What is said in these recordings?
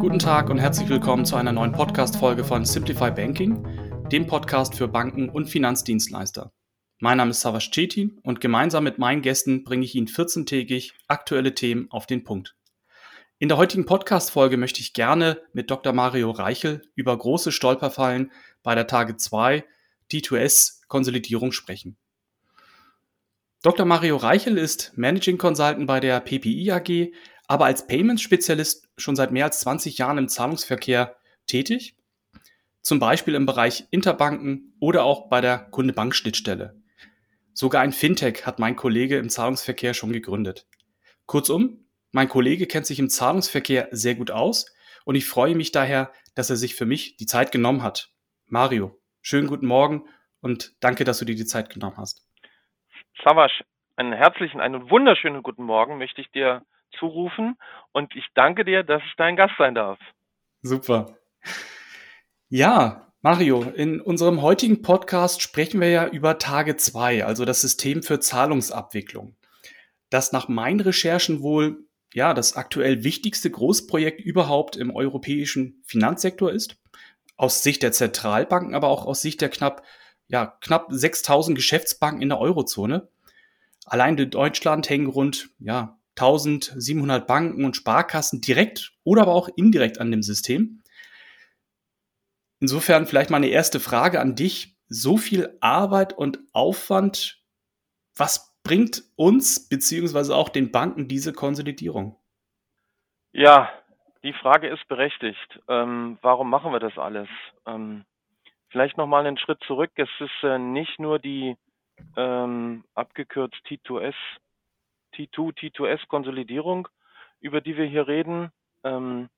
Guten Tag und herzlich willkommen zu einer neuen Podcast-Folge von Simplify Banking, dem Podcast für Banken und Finanzdienstleister. Mein Name ist Savas Cetin und gemeinsam mit meinen Gästen bringe ich Ihnen 14-tägig aktuelle Themen auf den Punkt. In der heutigen Podcast-Folge möchte ich gerne mit Dr. Mario Reichel über große Stolperfallen bei der Tage 2 D2S-Konsolidierung sprechen. Dr. Mario Reichel ist Managing Consultant bei der PPI AG, aber als Payments-Spezialist schon seit mehr als 20 Jahren im Zahlungsverkehr tätig, zum Beispiel im Bereich Interbanken oder auch bei der Kunde-Bank-Schnittstelle. Sogar ein Fintech hat mein Kollege im Zahlungsverkehr schon gegründet. Kurzum, mein Kollege kennt sich im Zahlungsverkehr sehr gut aus und ich freue mich daher, dass er sich für mich die Zeit genommen hat. Mario, schönen guten Morgen und danke, dass du dir die Zeit genommen hast. Savasch, einen herzlichen, einen wunderschönen guten Morgen möchte ich dir zurufen und ich danke dir, dass ich dein Gast sein darf. Super. Ja, Mario, in unserem heutigen Podcast sprechen wir ja über Tage 2, also das System für Zahlungsabwicklung, das nach meinen Recherchen wohl ja das aktuell wichtigste Großprojekt überhaupt im europäischen Finanzsektor ist. Aus Sicht der Zentralbanken, aber auch aus Sicht der knapp ja, knapp 6000 Geschäftsbanken in der Eurozone. Allein in Deutschland hängen rund ja, 1700 Banken und Sparkassen direkt oder aber auch indirekt an dem System. Insofern vielleicht mal eine erste Frage an dich. So viel Arbeit und Aufwand, was bringt uns beziehungsweise auch den Banken diese Konsolidierung? Ja, die Frage ist berechtigt. Ähm, warum machen wir das alles? Ähm, vielleicht nochmal einen Schritt zurück. Es ist äh, nicht nur die ähm, abgekürzt T2S T2, T2S-Konsolidierung, über die wir hier reden, ähm,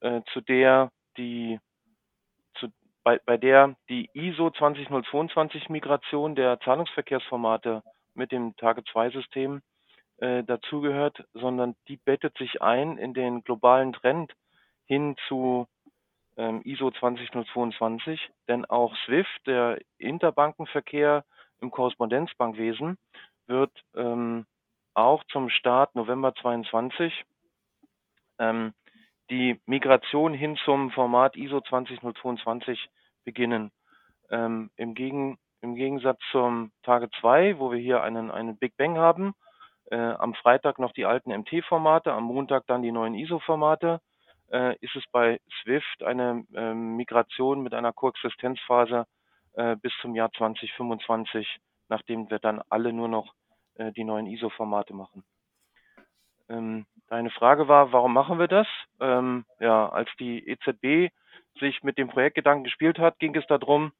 äh, zu der die zu, bei, bei der die ISO 20022 Migration der Zahlungsverkehrsformate mit dem Tage-2-System äh, dazugehört, sondern die bettet sich ein in den globalen Trend hin zu ähm, ISO 20022, denn auch SWIFT, der Interbankenverkehr im Korrespondenzbankwesen, wird ähm, auch zum Start November 22 ähm, die Migration hin zum Format ISO 20022 beginnen. Ähm, im, Gegen, Im Gegensatz zum Tage 2, wo wir hier einen, einen Big Bang haben, äh, am Freitag noch die alten MT-Formate, am Montag dann die neuen ISO-Formate, äh, ist es bei Swift eine äh, Migration mit einer Koexistenzphase äh, bis zum Jahr 2025, nachdem wir dann alle nur noch äh, die neuen ISO-Formate machen. Ähm, deine Frage war, warum machen wir das? Ähm, ja, als die EZB sich mit dem Projektgedanken gespielt hat, ging es darum,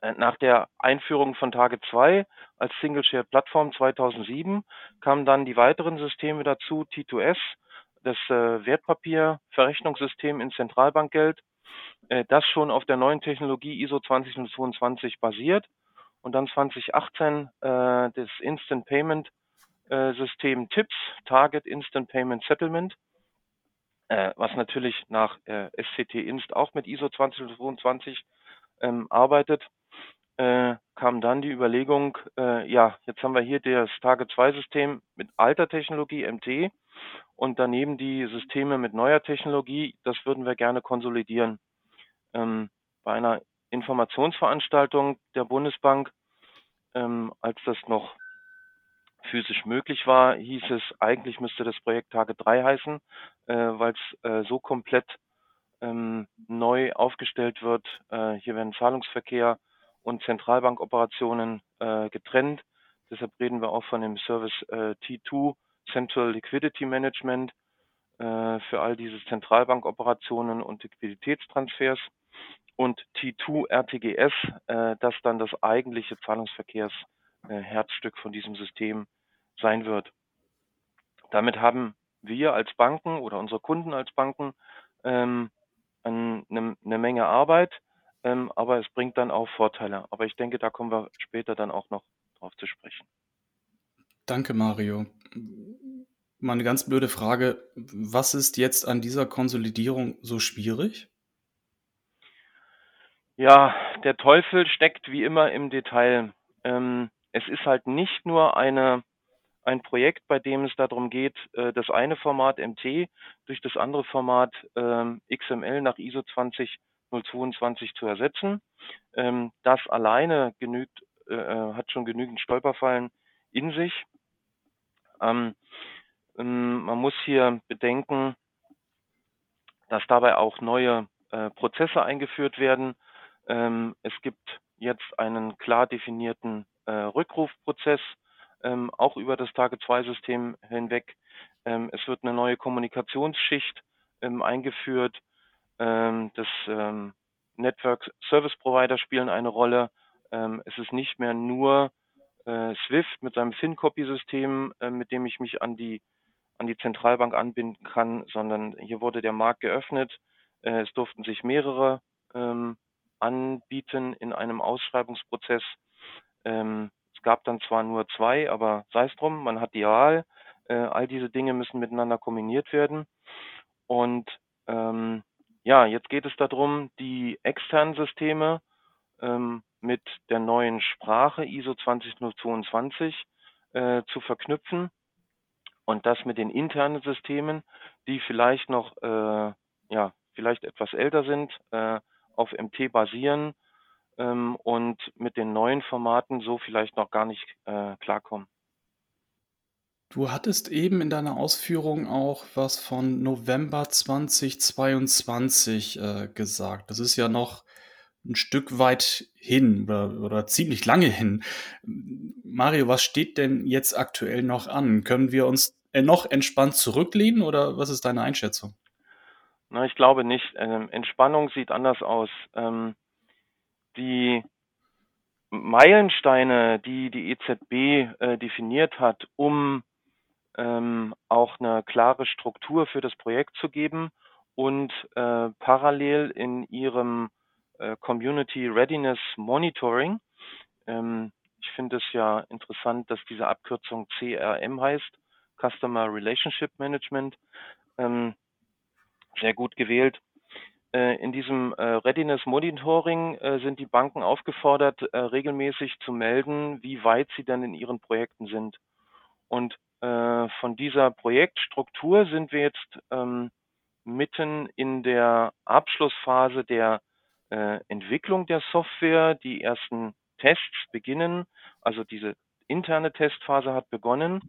äh, nach der Einführung von Tage 2 als Single Share Plattform 2007 kamen dann die weiteren Systeme dazu, T2S, das äh, Wertpapierverrechnungssystem in Zentralbankgeld, äh, das schon auf der neuen Technologie ISO 2022 basiert und dann 2018 äh, das Instant Payment äh, System TIPS, Target Instant Payment Settlement, äh, was natürlich nach äh, SCT Inst auch mit ISO 2022 ähm, arbeitet, äh, kam dann die Überlegung, äh, ja, jetzt haben wir hier das Target 2 System mit alter Technologie MT und daneben die Systeme mit neuer Technologie, das würden wir gerne konsolidieren. Ähm, bei einer Informationsveranstaltung der Bundesbank, ähm, als das noch physisch möglich war, hieß es, eigentlich müsste das Projekt Tage 3 heißen, äh, weil es äh, so komplett ähm, neu aufgestellt wird. Äh, hier werden Zahlungsverkehr und Zentralbankoperationen äh, getrennt. Deshalb reden wir auch von dem Service äh, T2 Central Liquidity Management äh, für all diese Zentralbankoperationen und Liquiditätstransfers und T2 RTGS, äh, das dann das eigentliche Zahlungsverkehrsherzstück äh, von diesem System sein wird. Damit haben wir als Banken oder unsere Kunden als Banken ähm, eine, eine Menge Arbeit, ähm, aber es bringt dann auch Vorteile. Aber ich denke, da kommen wir später dann auch noch drauf zu sprechen. Danke, Mario. Mal eine ganz blöde Frage. Was ist jetzt an dieser Konsolidierung so schwierig? Ja, der Teufel steckt wie immer im Detail. Ähm, es ist halt nicht nur eine, ein Projekt, bei dem es darum geht, äh, das eine Format MT durch das andere Format ähm, XML nach ISO 20022 zu ersetzen. Ähm, das alleine genügt, äh, äh, hat schon genügend Stolperfallen in sich. Ähm, man muss hier bedenken, dass dabei auch neue Prozesse eingeführt werden. Es gibt jetzt einen klar definierten Rückrufprozess, ähm, auch über das Tage-2-System hinweg. Ähm, es wird eine neue Kommunikationsschicht ähm, eingeführt. Ähm, das ähm, Network Service Provider spielen eine Rolle. Ähm, es ist nicht mehr nur äh, Swift mit seinem FinCopy-System, äh, mit dem ich mich an die an die Zentralbank anbinden kann, sondern hier wurde der Markt geöffnet. Äh, es durften sich mehrere ähm, anbieten in einem Ausschreibungsprozess. Ähm, es gab dann zwar nur zwei, aber sei es drum, man hat die Wahl. Äh, all diese Dinge müssen miteinander kombiniert werden. Und ähm, ja, jetzt geht es darum, die externen Systeme ähm, mit der neuen Sprache ISO 20022 äh, zu verknüpfen und das mit den internen Systemen, die vielleicht noch, äh, ja, vielleicht etwas älter sind, äh, auf MT basieren ähm, und mit den neuen Formaten so vielleicht noch gar nicht äh, klarkommen. Du hattest eben in deiner Ausführung auch was von November 2022 äh, gesagt. Das ist ja noch ein Stück weit hin oder, oder ziemlich lange hin. Mario, was steht denn jetzt aktuell noch an? Können wir uns äh, noch entspannt zurücklehnen oder was ist deine Einschätzung? Na, ich glaube nicht. Ähm, Entspannung sieht anders aus. Ähm, die Meilensteine, die die EZB äh, definiert hat, um ähm, auch eine klare Struktur für das Projekt zu geben und äh, parallel in ihrem äh, Community Readiness Monitoring, ähm, ich finde es ja interessant, dass diese Abkürzung CRM heißt, Customer Relationship Management, ähm, sehr gut gewählt, äh, in diesem äh, Readiness Monitoring äh, sind die Banken aufgefordert, regelmäßig zu melden, wie weit sie denn in ihren Projekten sind. Und von dieser Projektstruktur sind wir jetzt ähm, mitten in der Abschlussphase der Entwicklung der Software. Die ersten Tests beginnen, also diese interne Testphase hat begonnen.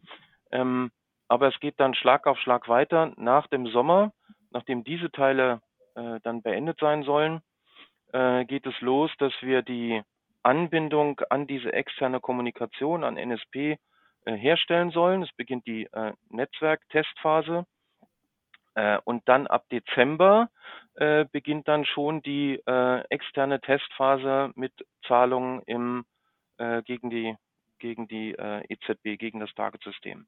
Ähm, aber es geht dann Schlag auf Schlag weiter. Nach dem Sommer, nachdem diese Teile äh, dann beendet sein sollen, äh, geht es los, dass wir die Anbindung an diese externe Kommunikation, an NSP, äh, herstellen sollen. Es beginnt die äh, Netzwerktestphase. Äh, und dann ab Dezember beginnt dann schon die externe Testphase mit Zahlungen im, gegen die, gegen die EZB, gegen das Target-System.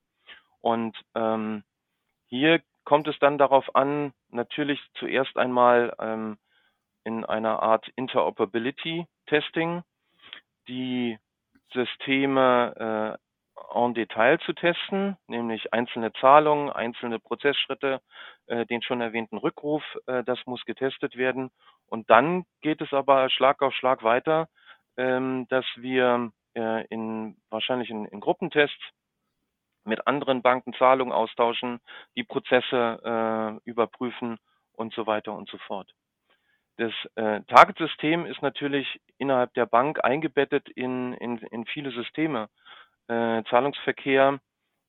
Und ähm, hier kommt es dann darauf an, natürlich zuerst einmal ähm, in einer Art Interoperability-Testing die Systeme äh, en Detail zu testen, nämlich einzelne Zahlungen, einzelne Prozessschritte, äh, den schon erwähnten Rückruf, äh, das muss getestet werden. Und dann geht es aber Schlag auf Schlag weiter, ähm, dass wir äh, in wahrscheinlich in, in Gruppentests mit anderen Banken Zahlungen austauschen, die Prozesse äh, überprüfen und so weiter und so fort. Das äh, Target-System ist natürlich innerhalb der Bank eingebettet in, in, in viele Systeme. Äh, Zahlungsverkehr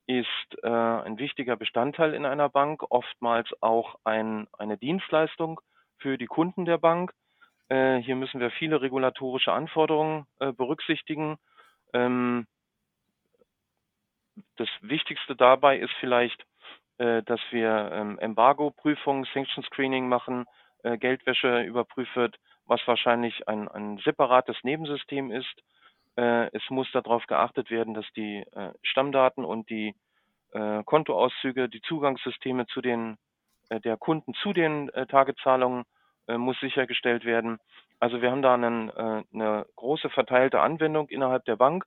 ist äh, ein wichtiger Bestandteil in einer Bank, oftmals auch ein, eine Dienstleistung für die Kunden der Bank. Äh, hier müssen wir viele regulatorische Anforderungen äh, berücksichtigen. Ähm, das Wichtigste dabei ist vielleicht, äh, dass wir ähm, Embargo-Prüfung, Sanction Screening machen, äh, Geldwäsche überprüft wird, was wahrscheinlich ein, ein separates Nebensystem ist. Äh, es muss darauf geachtet werden, dass die äh, Stammdaten und die äh, Kontoauszüge, die Zugangssysteme zu den äh, der Kunden zu den äh, Tagezahlungen äh, muss sichergestellt werden. Also wir haben da einen, äh, eine große verteilte Anwendung innerhalb der Bank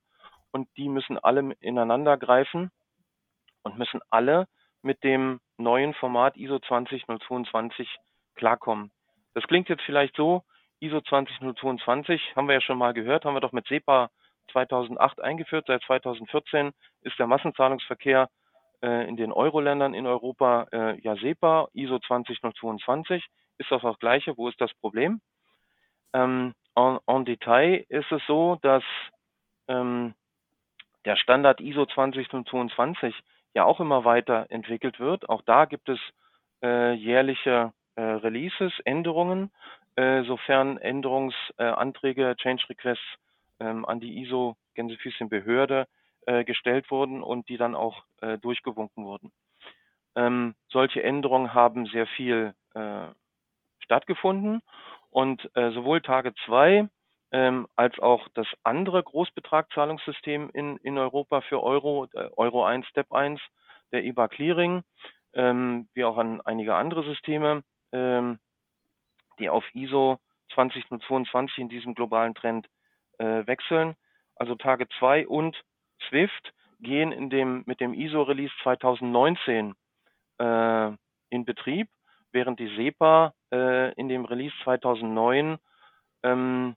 und die müssen alle ineinander greifen und müssen alle mit dem neuen Format ISO 20022 klarkommen. Das klingt jetzt vielleicht so, ISO 20022 haben wir ja schon mal gehört, haben wir doch mit SEPA 2008 eingeführt. Seit 2014 ist der Massenzahlungsverkehr äh, in den Euro-Ländern in Europa äh, ja SEPA, ISO 20022. Ist das das Gleiche? Wo ist das Problem? Ähm, en, en Detail ist es so, dass ähm, der Standard ISO 20022 ja auch immer weiter entwickelt wird. Auch da gibt es äh, jährliche äh, Releases, Änderungen, äh, sofern Änderungsanträge, Change Requests ähm, an die ISO Gänsefüßchen Behörde äh, gestellt wurden und die dann auch äh, durchgewunken wurden. Ähm, solche Änderungen haben sehr viel äh, stattgefunden und äh, sowohl Tage 2 ähm, als auch das andere Großbetragzahlungssystem in, in Europa für Euro, äh, Euro 1, Step 1, der EBA Clearing, ähm, wie auch an einige andere Systeme, ähm, die auf ISO 2022 in diesem globalen Trend äh, wechseln. Also Tage 2 und Swift gehen in dem, mit dem ISO-Release 2019 äh, in Betrieb, während die SEPA äh, in dem Release 2009, ähm,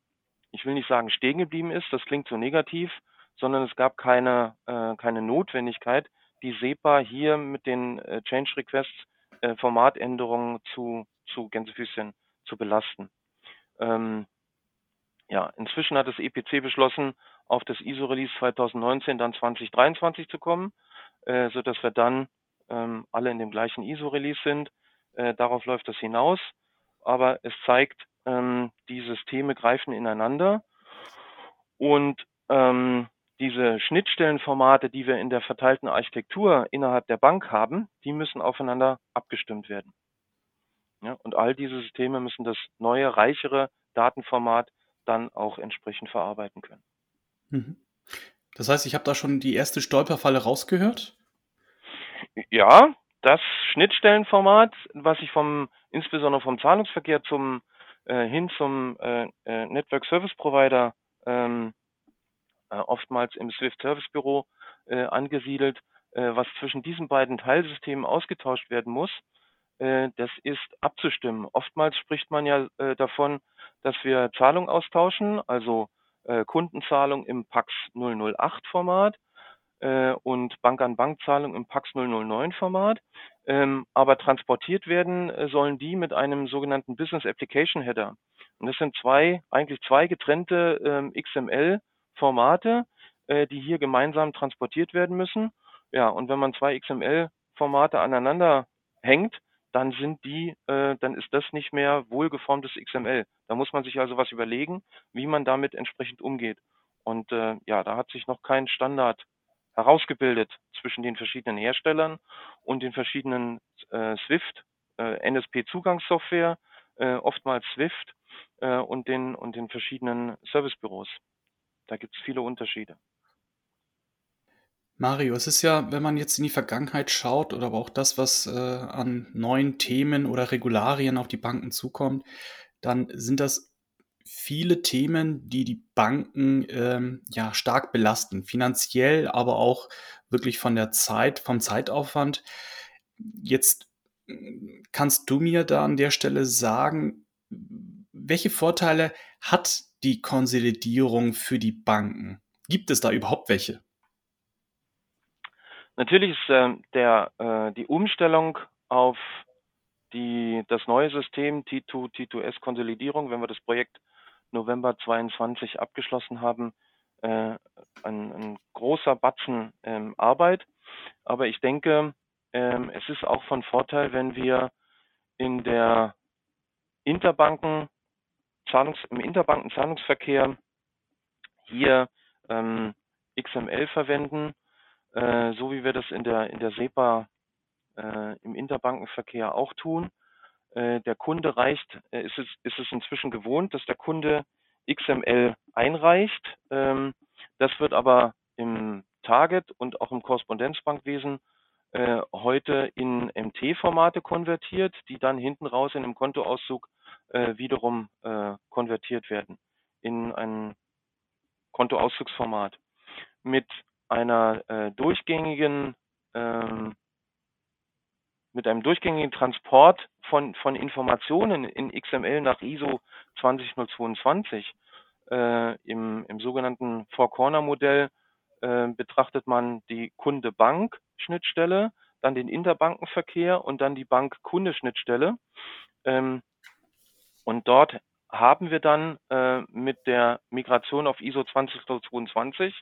ich will nicht sagen stehen geblieben ist, das klingt so negativ, sondern es gab keine, äh, keine Notwendigkeit, die SEPA hier mit den äh, Change Requests äh, Formatänderungen zu, zu Gänsefüßchen zu belasten. Ähm, ja, inzwischen hat das EPC beschlossen, auf das ISO-Release 2019 dann 2023 zu kommen, äh, sodass wir dann ähm, alle in dem gleichen ISO-Release sind. Äh, darauf läuft das hinaus. Aber es zeigt, ähm, die Systeme greifen ineinander und ähm, diese Schnittstellenformate, die wir in der verteilten Architektur innerhalb der Bank haben, die müssen aufeinander abgestimmt werden. Ja, und all diese Systeme müssen das neue, reichere Datenformat dann auch entsprechend verarbeiten können. Mhm. Das heißt, ich habe da schon die erste Stolperfalle rausgehört? Ja, das Schnittstellenformat, was ich vom, insbesondere vom Zahlungsverkehr zum, äh, hin zum äh, äh Network Service Provider ähm, äh, oftmals im Swift Service Büro äh, angesiedelt, äh, was zwischen diesen beiden Teilsystemen ausgetauscht werden muss, äh, das ist abzustimmen. Oftmals spricht man ja äh, davon, dass wir Zahlung austauschen, also äh, Kundenzahlung im PAX 008 Format äh, und Bank-an-Bank-Zahlung im PAX 009 Format. Ähm, aber transportiert werden äh, sollen die mit einem sogenannten Business Application Header. Und das sind zwei, eigentlich zwei getrennte ähm, XML-Formate, äh, die hier gemeinsam transportiert werden müssen. Ja, und wenn man zwei XML-Formate aneinander hängt, dann sind die, äh, dann ist das nicht mehr wohlgeformtes XML. Da muss man sich also was überlegen, wie man damit entsprechend umgeht. Und äh, ja, da hat sich noch kein Standard herausgebildet zwischen den verschiedenen Herstellern und den verschiedenen äh, Swift, äh, NSP-Zugangssoftware, äh, oftmals Swift äh, und den und den verschiedenen Servicebüros. Da gibt es viele Unterschiede. Mario, es ist ja, wenn man jetzt in die Vergangenheit schaut oder aber auch das, was äh, an neuen Themen oder Regularien auf die Banken zukommt, dann sind das viele Themen, die die Banken ähm, ja stark belasten, finanziell, aber auch wirklich von der Zeit, vom Zeitaufwand. Jetzt mm, kannst du mir da an der Stelle sagen, welche Vorteile hat die Konsolidierung für die Banken? Gibt es da überhaupt welche? Natürlich ist äh, der, äh, die Umstellung auf die, das neue System T2, T2S Konsolidierung, wenn wir das Projekt November 22 abgeschlossen haben, äh, ein, ein großer Batzen ähm, Arbeit. Aber ich denke, ähm, es ist auch von Vorteil, wenn wir in der Interbanken Zahlungs, im Interbanken-Zahlungsverkehr hier ähm, XML verwenden äh, so wie wir das in der, in der SEPA äh, im Interbankenverkehr auch tun. Äh, der Kunde reicht, äh, ist, es, ist es inzwischen gewohnt, dass der Kunde XML einreicht. Ähm, das wird aber im Target und auch im Korrespondenzbankwesen äh, heute in MT-Formate konvertiert, die dann hinten raus in einem Kontoauszug wiederum konvertiert werden in ein Kontoauszugsformat. Mit einer durchgängigen ähm, mit einem durchgängigen Transport von, von Informationen in XML nach ISO 20022 äh, im, im sogenannten Four-Corner-Modell äh, betrachtet man die Kunde-Bank-Schnittstelle, dann den Interbankenverkehr und dann die Bank-Kunde-Schnittstelle. Ähm, und dort haben wir dann äh, mit der Migration auf ISO 20022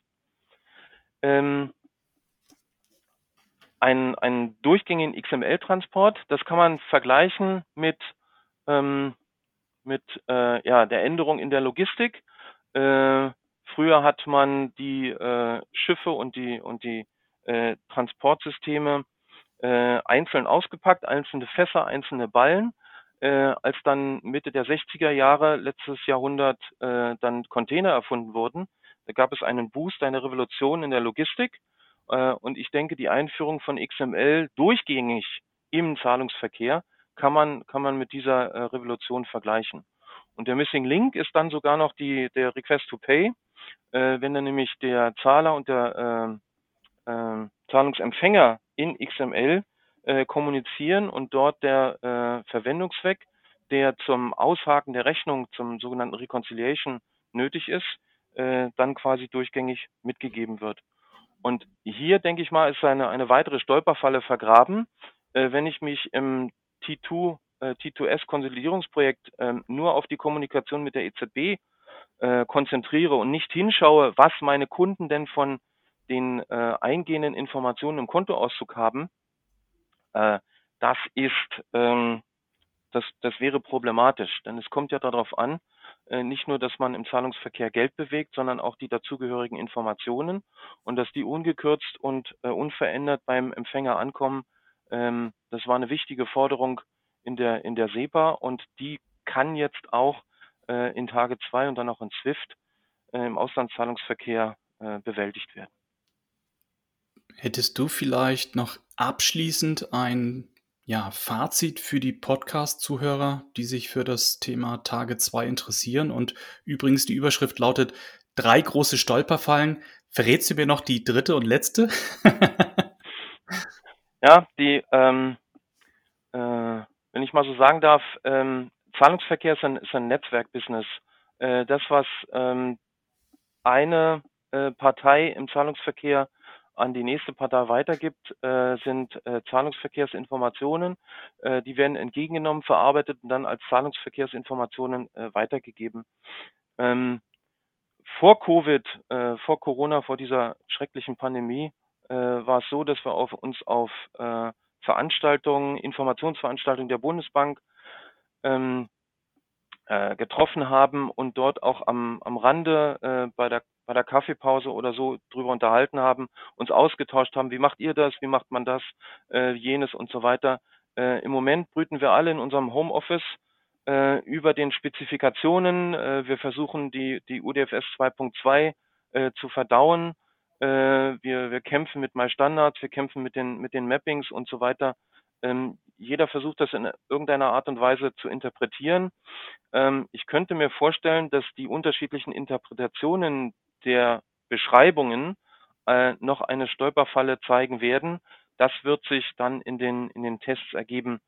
ähm, einen, einen durchgängigen XML-Transport. Das kann man vergleichen mit, ähm, mit äh, ja, der Änderung in der Logistik. Äh, früher hat man die äh, Schiffe und die, und die äh, Transportsysteme äh, einzeln ausgepackt, einzelne Fässer, einzelne Ballen. Äh, als dann Mitte der 60er Jahre letztes Jahrhundert äh, dann Container erfunden wurden, da gab es einen Boost, eine Revolution in der Logistik. Äh, und ich denke, die Einführung von XML durchgängig im Zahlungsverkehr kann man, kann man mit dieser äh, Revolution vergleichen. Und der Missing Link ist dann sogar noch die, der Request to Pay. Äh, wenn dann nämlich der Zahler und der äh, äh, Zahlungsempfänger in XML äh, kommunizieren und dort der Verwendungszweck, der zum Aushaken der Rechnung, zum sogenannten Reconciliation nötig ist, dann quasi durchgängig mitgegeben wird. Und hier, denke ich mal, ist eine, eine weitere Stolperfalle vergraben. Äh, wenn ich mich im T2, äh, T2S-Konsolidierungsprojekt äh, nur auf die Kommunikation mit der EZB äh, konzentriere und nicht hinschaue, was meine Kunden denn von den äh, eingehenden Informationen im Kontoauszug haben, äh, das ist, ähm, das, das wäre problematisch. Denn es kommt ja darauf an, äh, nicht nur, dass man im Zahlungsverkehr Geld bewegt, sondern auch die dazugehörigen Informationen und dass die ungekürzt und äh, unverändert beim Empfänger ankommen. Ähm, das war eine wichtige Forderung in der, in der SEPA und die kann jetzt auch äh, in Tage 2 und dann auch in SWIFT im Auslandszahlungsverkehr bewältigt werden. Hättest du vielleicht noch abschließend ein ja, Fazit für die Podcast-Zuhörer, die sich für das Thema Tage 2 interessieren. Und übrigens, die Überschrift lautet drei große Stolperfallen. Verrätst du mir noch die dritte und letzte? ja, die, ähm, äh, wenn ich mal so sagen darf, ähm, Zahlungsverkehr ist ein, ist ein Netzwerkbusiness. Äh, das, was ähm, eine äh, Partei im Zahlungsverkehr an die nächste Partei weitergibt, äh, sind äh, Zahlungsverkehrsinformationen. Äh, die werden entgegengenommen, verarbeitet und dann als Zahlungsverkehrsinformationen äh, weitergegeben. Ähm, vor Covid, äh, vor Corona, vor dieser schrecklichen Pandemie, äh, war es so, dass wir auf, uns auf Veranstaltungen, Informationsveranstaltungen der Bundesbank ähm, getroffen haben und dort auch am, am Rande bei der bei der Kaffeepause oder so drüber unterhalten haben, uns ausgetauscht haben, wie macht ihr das, wie macht man das, äh, jenes und so weiter. Äh, Im Moment brüten wir alle in unserem Homeoffice äh, über den Spezifikationen. Äh, wir versuchen die, die UDFS 2.2 äh, zu verdauen. Äh, wir, wir kämpfen mit MyStandards, wir kämpfen mit den, mit den Mappings und so weiter. Ähm, jeder versucht das in irgendeiner Art und Weise zu interpretieren. Ähm, ich könnte mir vorstellen, dass die unterschiedlichen Interpretationen der Beschreibungen äh, noch eine Stolperfalle zeigen werden. Das wird sich dann in den, in den Tests ergeben,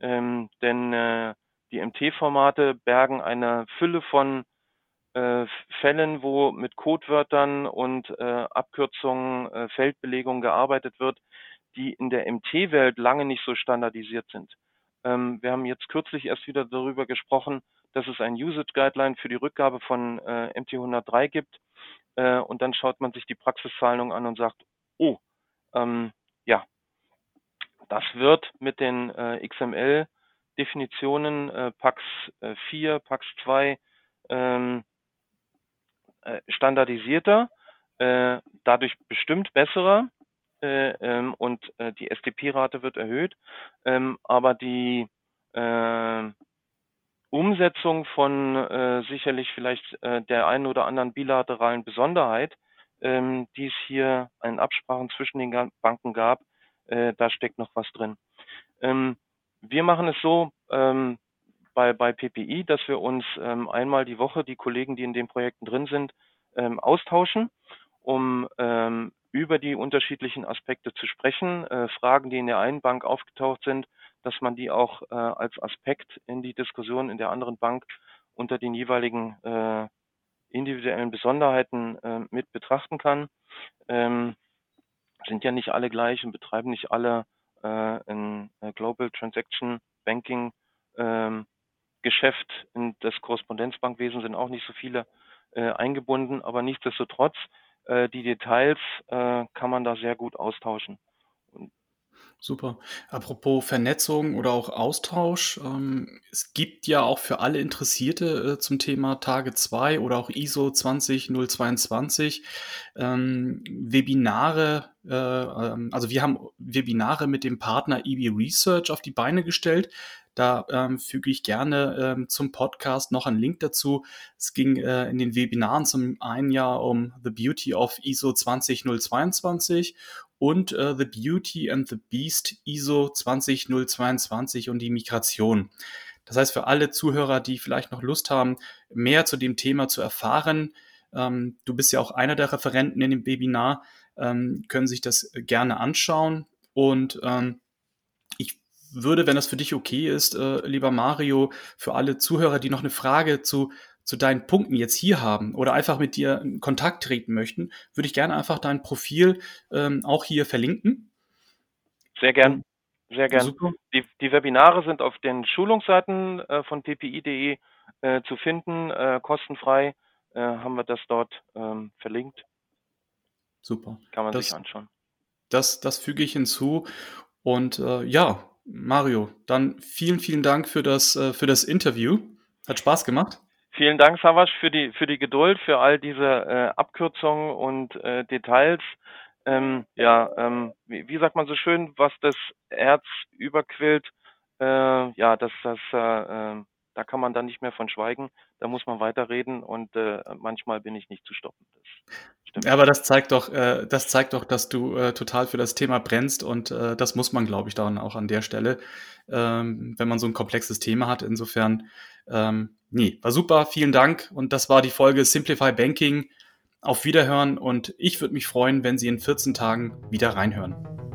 ähm, denn äh, die MT-Formate bergen eine Fülle von äh, Fällen, wo mit Codewörtern und äh, Abkürzungen, äh, Feldbelegungen gearbeitet wird, die in der MT-Welt lange nicht so standardisiert sind. Ähm, wir haben jetzt kürzlich erst wieder darüber gesprochen, dass es ein Usage Guideline für die Rückgabe von äh, MT103 gibt. Äh, und dann schaut man sich die Praxiszahlung an und sagt, oh, ähm, ja, das wird mit den äh, XML-Definitionen äh, PAX 4, äh, PAX 2 ähm, äh, standardisierter, dadurch bestimmt besserer ähm, und die SDP-Rate wird erhöht, ähm, aber die Umsetzung von äh, sicherlich vielleicht äh, der einen oder anderen bilateralen Besonderheit, ähm, die es hier in Absprachen zwischen den Banken gab, äh, da steckt noch was drin. Ähm, wir machen es so ähm, bei, bei PPI, dass wir uns ähm, einmal die Woche, die Kollegen, die in den Projekten drin sind, ähm, austauschen, um ähm, über die unterschiedlichen Aspekte zu sprechen, äh, Fragen, die in der einen Bank aufgetaucht sind, dass man die auch äh, als Aspekt in die Diskussion in der anderen Bank unter den jeweiligen äh, individuellen Besonderheiten äh, mit betrachten kann. Ähm, sind ja nicht alle gleich und betreiben nicht alle äh, ein äh, Global Transaction Banking ähm, Geschäft. In das Korrespondenzbankwesen sind auch nicht so viele äh, eingebunden, aber nichtsdestotrotz, äh, die Details äh, kann man da sehr gut austauschen. Super. Apropos Vernetzung oder auch Austausch, ähm, es gibt ja auch für alle Interessierte äh, zum Thema Tage 2 oder auch ISO 20022 ähm, Webinare, äh, ähm, also wir haben Webinare mit dem Partner EB Research auf die Beine gestellt. Da ähm, füge ich gerne ähm, zum Podcast noch einen Link dazu. Es ging äh, in den Webinaren zum einen Jahr um The Beauty of ISO 20022 und äh, The Beauty and the Beast ISO 20022 und die Migration. Das heißt, für alle Zuhörer, die vielleicht noch Lust haben, mehr zu dem Thema zu erfahren, ähm, du bist ja auch einer der Referenten in dem Webinar, ähm, können sich das gerne anschauen. Und ähm, ich würde, wenn das für dich okay ist, äh, lieber Mario, für alle Zuhörer, die noch eine Frage zu zu deinen Punkten jetzt hier haben oder einfach mit dir in Kontakt treten möchten, würde ich gerne einfach dein Profil ähm, auch hier verlinken. Sehr gern. Sehr gern. Die, die, Webinare sind auf den Schulungsseiten äh, von ppi.de äh, zu finden, äh, kostenfrei äh, haben wir das dort ähm, verlinkt. Super. Kann man das, sich anschauen. Das, das füge ich hinzu. Und äh, ja, Mario, dann vielen, vielen Dank für das, äh, für das Interview. Hat Spaß gemacht. Vielen Dank, Savasch, für die, für die Geduld, für all diese äh, Abkürzungen und äh, Details. Ähm, ja, ähm, wie, wie, sagt man so schön, was das Herz überquillt, äh, ja, das, das, äh, äh, da kann man dann nicht mehr von schweigen. Da muss man weiterreden und äh, manchmal bin ich nicht zu stoppen. Ja, aber das zeigt doch, äh, das zeigt doch, dass du äh, total für das Thema brennst und äh, das muss man, glaube ich, dann auch an der Stelle, ähm, wenn man so ein komplexes Thema hat. Insofern ähm, nee, war super, vielen Dank. Und das war die Folge Simplify Banking. Auf Wiederhören und ich würde mich freuen, wenn Sie in 14 Tagen wieder reinhören.